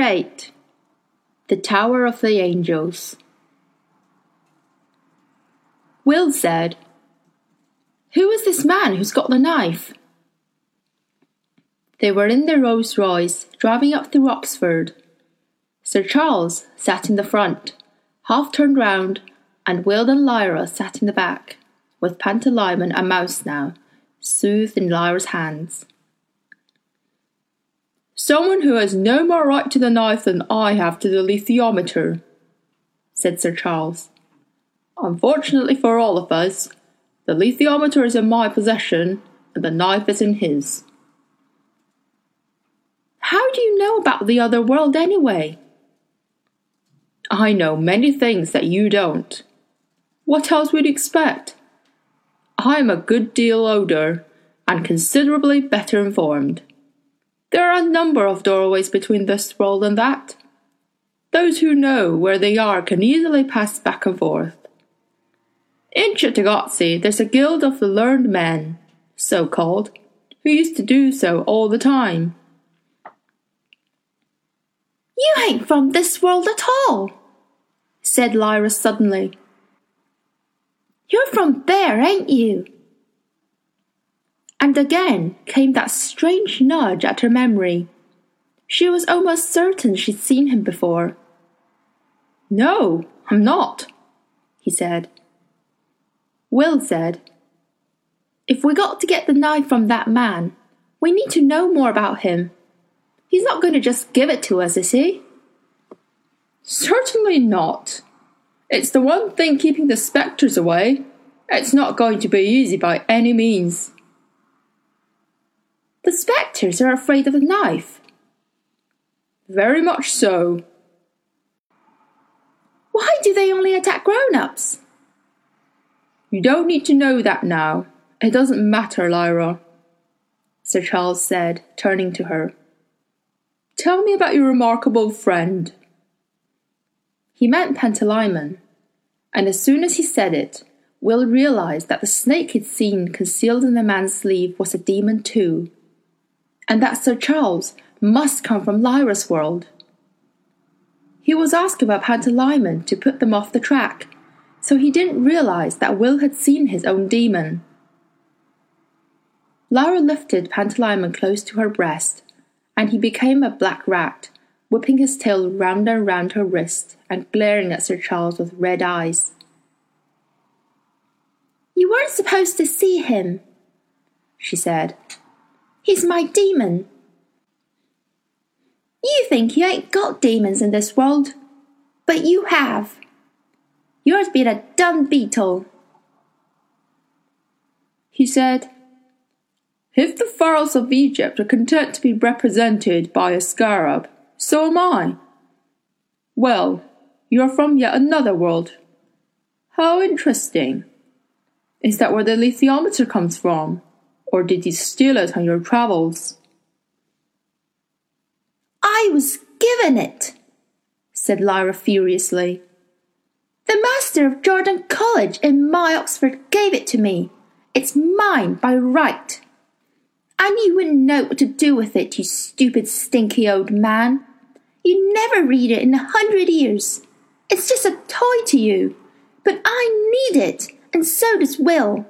8 The Tower of the Angels. Will said, Who is this man who's got the knife? They were in their Rolls Royce, driving up through Oxford. Sir Charles sat in the front, half turned round, and Will and Lyra sat in the back, with Pantalaimon and Mouse now, soothed in Lyra's hands. Someone who has no more right to the knife than I have to the alethiometer, said Sir Charles. Unfortunately for all of us, the alethiometer is in my possession and the knife is in his. How do you know about the other world anyway? I know many things that you don't. What else would you expect? I am a good deal older and considerably better informed. There are a number of doorways between this world and that. Those who know where they are can easily pass back and forth. In Cittàgazze, there's a guild of the learned men, so called, who used to do so all the time. You ain't from this world at all, said Lyra suddenly. You're from there, ain't you? And again came that strange nudge at her memory. She was almost certain she'd seen him before. No, I'm not, he said. Will said, If we got to get the knife from that man, we need to know more about him. He's not going to just give it to us, is he? Certainly not. It's the one thing keeping the spectres away. It's not going to be easy by any means. The spectres are afraid of the knife. Very much so. Why do they only attack grown ups? You don't need to know that now. It doesn't matter, Lyra, Sir Charles said, turning to her. Tell me about your remarkable friend. He meant Pantalaimon, and as soon as he said it, Will realized that the snake he'd seen concealed in the man's sleeve was a demon too and that Sir Charles must come from Lyra's world. He was asking about Pantalaimon to put them off the track, so he didn't realize that Will had seen his own demon. Lyra lifted Pantalaimon close to her breast, and he became a black rat, whipping his tail round and round her wrist and glaring at Sir Charles with red eyes. You weren't supposed to see him, she said. He's my demon. You think you ain't got demons in this world, but you have. Yours been a dumb beetle. He said, If the pharaohs of Egypt are content to be represented by a scarab, so am I. Well, you're from yet another world. How interesting. Is that where the alethiometer comes from? Or did you steal it on your travels? I was given it, said Lyra furiously. The master of Jordan College in my Oxford gave it to me. It's mine by right. And you wouldn't know what to do with it, you stupid, stinky old man. You never read it in a hundred years. It's just a toy to you. But I need it, and so does Will.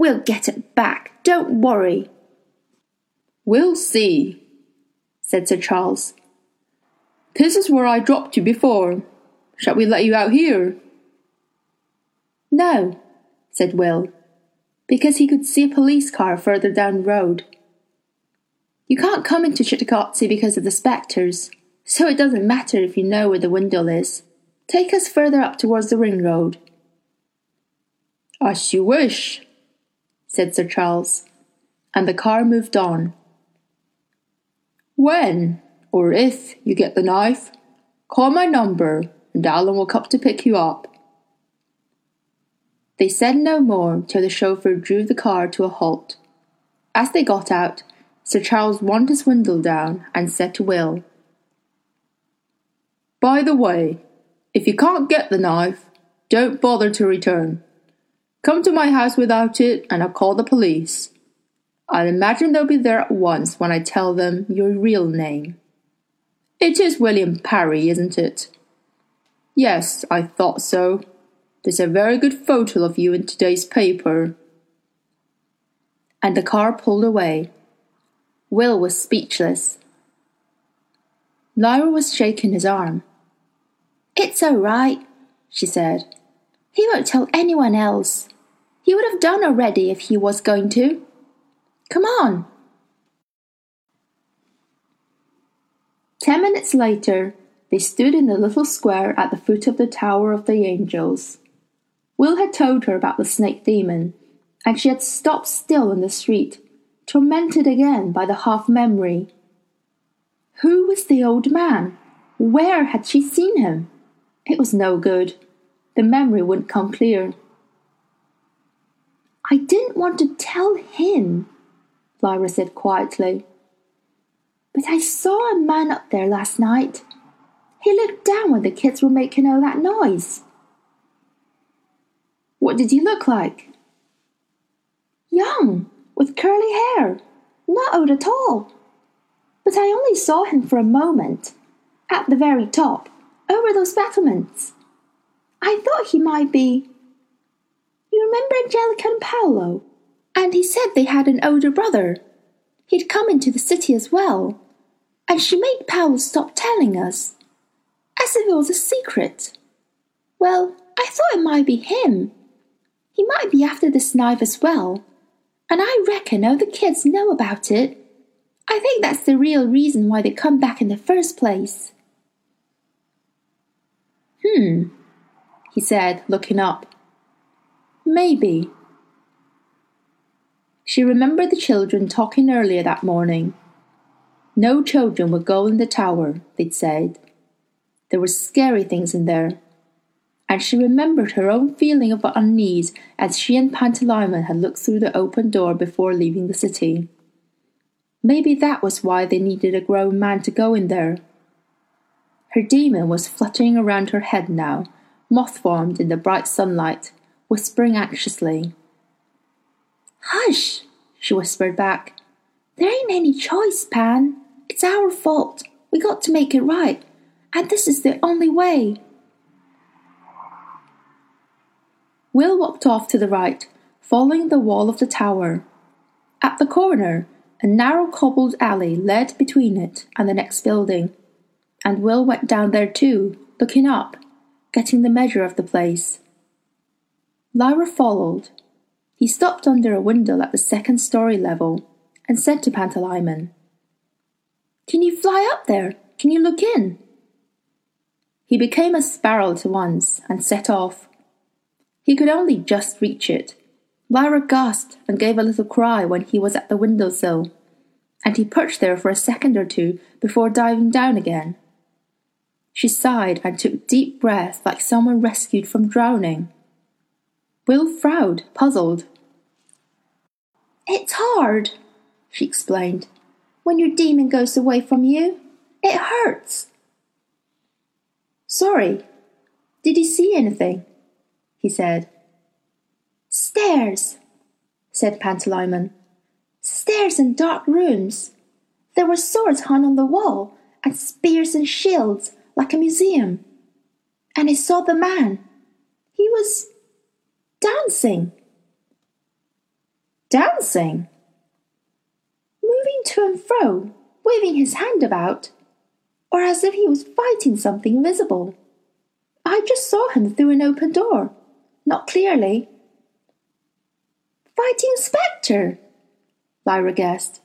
We'll get it back. Don't worry. We'll see, said Sir Charles. This is where I dropped you before. Shall we let you out here? No, said Will, because he could see a police car further down the road. You can't come into Cittàgazze because of the spectres, so it doesn't matter if you know where the window is. Take us further up towards the ring road. As you wish, said Sir Charles, and the car moved on. When, or if, you get the knife, call my number and Alan will come to pick you up. They said no more till the chauffeur drew the car to a halt. As they got out, Sir Charles wound his window down and said to Will, By the way, if you can't get the knife, don't bother to return. Come to my house without it, and I'll call the police. I'll imagine they'll be there at once when I tell them your real name. It is William Parry, isn't it? Yes, I thought so. There's a very good photo of you in today's paper. And the car pulled away. Will was speechless. Lyra was shaking his arm. It's all right, she said. He won't tell anyone else. He would have done already if he was going to. Come on. Ten minutes later, they stood in the little square at the foot of the Tower of the Angels. Will had told her about the snake demon, and she had stopped still in the street, tormented again by the half memory. Who was the old man? Where had she seen him? It was no good. The memory wouldn't come clear. I didn't want to tell him, Lyra said quietly. But I saw a man up there last night. He looked down when the kids were making all that noise. What did he look like? Young, with curly hair, not old at all. But I only saw him for a moment, at the very top, over those battlements. I thought he might be. Remember Angelica and Paolo? And he said they had an older brother. He'd come into the city as well. And she made Paolo stop telling us, as if it was a secret. Well, I thought it might be him. He might be after this knife as well. And I reckon all the kids know about it. I think that's the real reason why they come back in the first place. Hmm, he said, looking up. Maybe. She remembered the children talking earlier that morning. No children would go in the tower, they'd said. There were scary things in there. And she remembered her own feeling of unease as she and Pantalaimon had looked through the open door before leaving the city. Maybe that was why they needed a grown man to go in there. Her demon was fluttering around her head now, moth formed in the bright sunlight, whispering anxiously. Hush, she whispered back. There ain't any choice, Pan. It's our fault. We got to make it right, and this is the only way. Will walked off to the right, following the wall of the tower. At the corner, a narrow cobbled alley led between it and the next building, and Will went down there too, looking up, getting the measure of the place. Lyra followed. He stopped under a window at the second story level and said to Pantalaimon, Can you fly up there? Can you look in? He became a sparrow at once and set off. He could only just reach it, Lyra gasped and gave a little cry when he was at the window sill, and he perched there for a second or two before diving down again. She sighed and took deep breaths like someone rescued from drowning. Will frowned, puzzled. It's hard, she explained. When your demon goes away from you, it hurts. Sorry. Did you see anything? he said. Stairs, said Pantalaimon. Stairs and dark rooms. There were swords hung on the wall, and spears and shields, like a museum. And I saw the man. He was dancing. Dancing? Moving to and fro, waving his hand about, or as if he was fighting something invisible. I just saw him through an open door, not clearly, Fighting Spectre, Lyra guessed.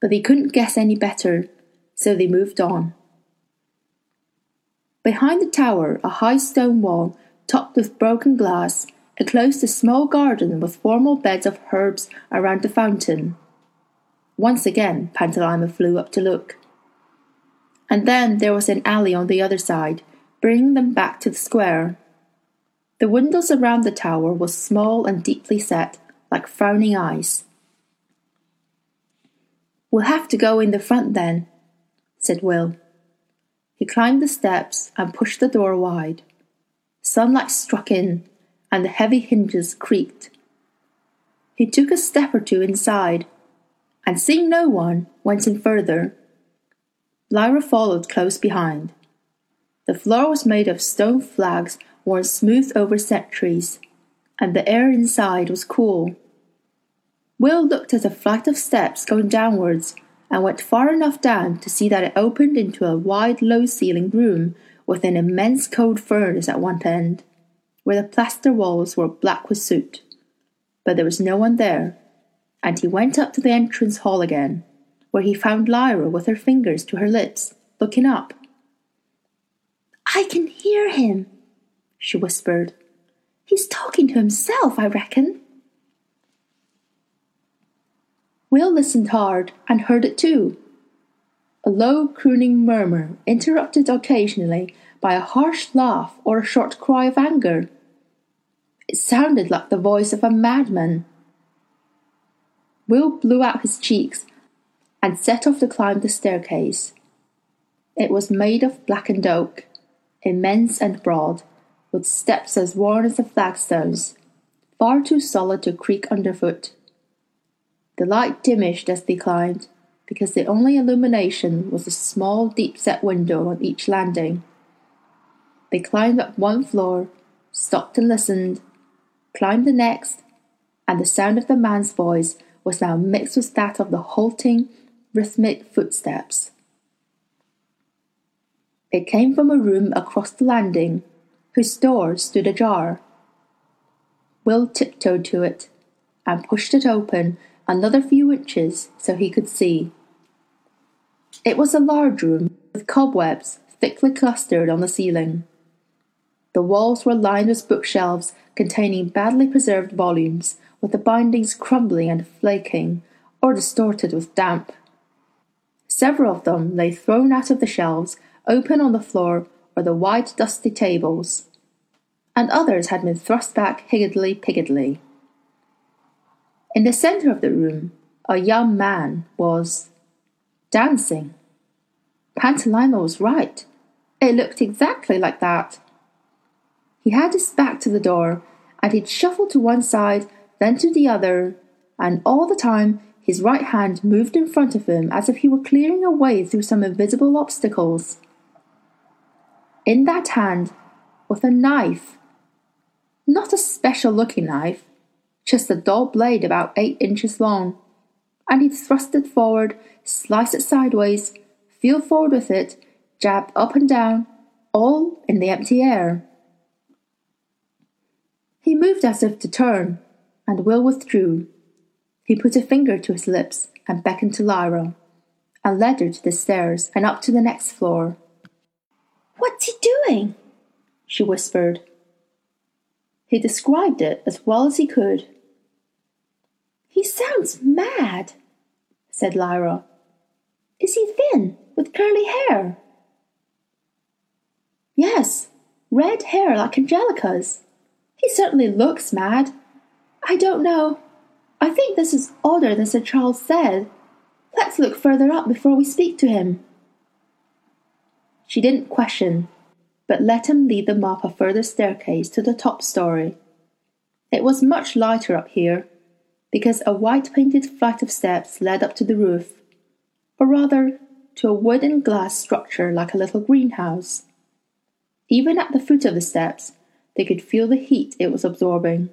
But they couldn't guess any better, so they moved on. Behind the tower, a high stone wall, topped with broken glass, enclosed a small garden with formal beds of herbs around the fountain. Once again, Pantalaimon flew up to look. And then there was an alley on the other side, bringing them back to the square. The windows around the tower were small and deeply set, like frowning eyes. We'll have to go in the front then, said Will. He climbed the steps and pushed the door wide. Sunlight struck in, and the heavy hinges creaked. He took a step or two inside, and seeing no one, went in further. Lyra followed close behind. The floor was made of stone flags worn smooth over centuries, and the air inside was cool. Will looked at a flight of steps going downwards and went far enough down to see that it opened into a wide, low ceilinged room with an immense cold furnace at one end, where the plaster walls were black with soot. But there was no one there, and he went up to the entrance hall again, where he found Lyra with her fingers to her lips, looking up. I can hear him, she whispered. He's talking to himself, I reckon. Will listened hard and heard it too. A low crooning murmur, interrupted occasionally by a harsh laugh or a short cry of anger. It sounded like the voice of a madman. Will blew out his cheeks and set off to climb the staircase. It was made of blackened oak, immense and broad, with steps as worn as the flagstones, far too solid to creak underfoot. The light diminished as they climbed, because the only illumination was a small deep set window on each landing. They climbed up one floor, stopped and listened, climbed the next, and the sound of the man's voice was now mixed with that of the halting, rhythmic footsteps. It came from a room across the landing, whose door stood ajar. Will tiptoed to it and pushed it open another few inches so he could see. It was a large room with cobwebs thickly clustered on the ceiling. The walls were lined with bookshelves containing badly preserved volumes, with the bindings crumbling and flaking, or distorted with damp. Several of them lay thrown out of the shelves open on the floor or the wide dusty tables, and others had been thrust back higgledy piggledy. In the centre of the room, a young man was dancing. Pantalaimon was right. It looked exactly like that. He had his back to the door, and he'd shuffle to one side, then to the other, and all the time his right hand moved in front of him as if he were clearing a way through some invisible obstacles in that hand was a knife. Not a special looking knife, just a dull blade about eight inches long, and he thrust it forward, sliced it sideways, feel forward with it, jabbed up and down, all in the empty air. He moved as if to turn, and Will withdrew. He put a finger to his lips and beckoned to Lyra, and led her to the stairs and up to the next floor. What's he doing? she whispered. He described it as well as he could. He sounds mad, said Lyra. Is he thin, with curly hair? Yes, red hair like Angelica's. He certainly looks mad. I don't know. I think this is odder than Sir Charles said. Let's look further up before we speak to him. She didn't question, but let him lead them up a further staircase to the top story. It was much lighter up here, because a white painted flight of steps led up to the roof, or rather to a wood and glass structure like a little greenhouse. Even at the foot of the steps, they could feel the heat it was absorbing.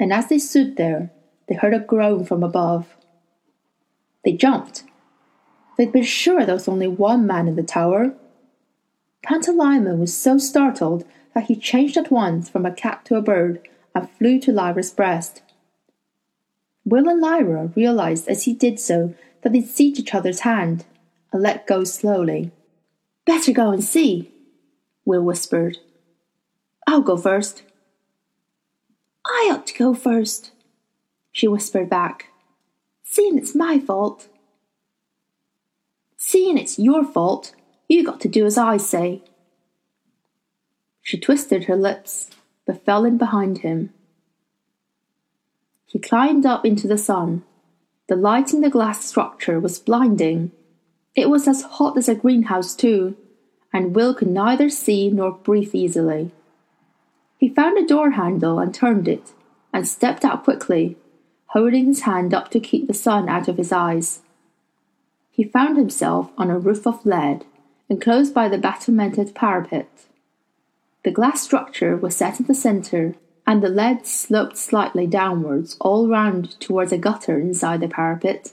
And as they stood there, they heard a groan from above. They jumped They'd been sure there was only one man in the tower. Pantalaimon was so startled that he changed at once from a cat to a bird and flew to Lyra's breast. Will and Lyra realized as he did so that they'd seized each other's hand and let go slowly. Better go and see, Will whispered. I'll go first. I ought to go first, she whispered back, seeing it's my fault. Seeing it's your fault, you got to do as I say. She twisted her lips, but fell in behind him. He climbed up into the sun. The light in the glass structure was blinding. It was as hot as a greenhouse, too, and Will could neither see nor breathe easily. He found a door handle and turned it, and stepped out quickly, holding his hand up to keep the sun out of his eyes. he found himself on a roof of lead, enclosed by the battlemented parapet. The glass structure was set in the centre, and the lead sloped slightly downwards all round towards a gutter inside the parapet,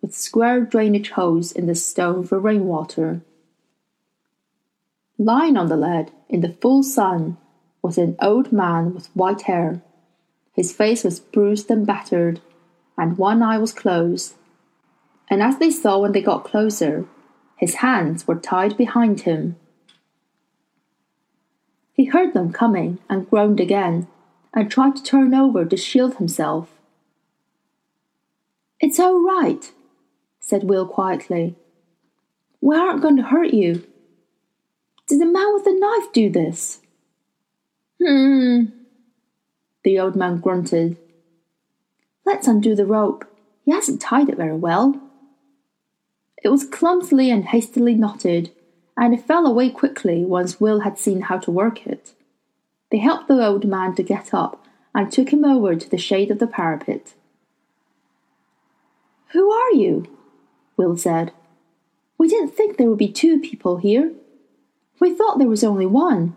with square drainage holes in the stone for rainwater. Lying on the lead, in the full sun, was an old man with white hair. His face was bruised and battered, and one eye was closed. And as they saw when they got closer, his hands were tied behind him. He heard them coming and groaned again, and tried to turn over to shield himself. It's all right, said Will quietly. We aren't going to hurt you. Did the man with the knife do this? Hmm, the old man grunted. Let's undo the rope. He hasn't tied it very well. It was clumsily and hastily knotted, and it fell away quickly once Will had seen how to work it. They helped the old man to get up and took him over to the shade of the parapet. Who are you? Will said. We didn't think there would be two people here. We thought there was only one.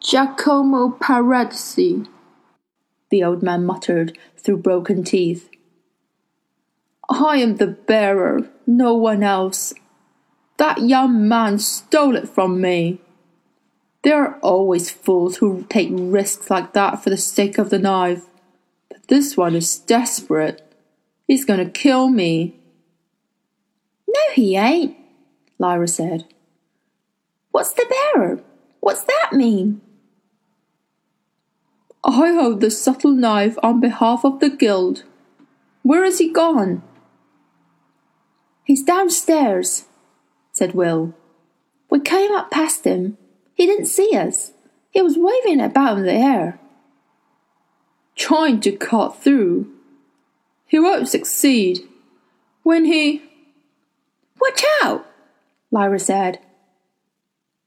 Giacomo Paradisi, the old man muttered through broken teeth. I am the bearer, no one else. That young man stole it from me. There are always fools who take risks like that for the sake of the knife. But this one is desperate. He's going to kill me. No, he ain't, Lyra said. What's the bearer? What's that mean? I hold the subtle knife on behalf of the guild. Where is he gone? He's downstairs, said Will. We came up past him. He didn't see us. He was waving about in the air. Trying to cut through. He won't succeed. When he. Watch out, Lyra said.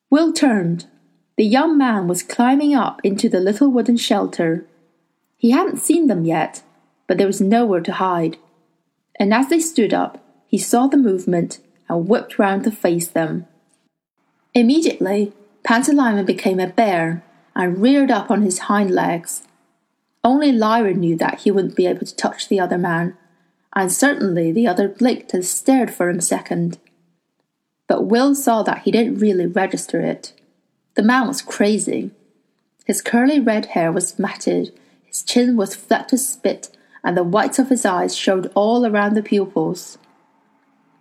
Will turned. The young man was climbing up into the little wooden shelter. He hadn't seen them yet, but there was nowhere to hide. And as they stood up, he saw the movement and whipped round to face them. Immediately, Pantalaimon became a bear and reared up on his hind legs. Only Lyra knew that he wouldn't be able to touch the other man, and certainly the other blinked and stared for a second. But Will saw that he didn't really register it. The man was crazy. His curly red hair was matted, his chin was flecked with spit, and the whites of his eyes showed all around the pupils.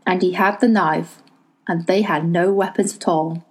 And he had the knife, and they had no weapons at all.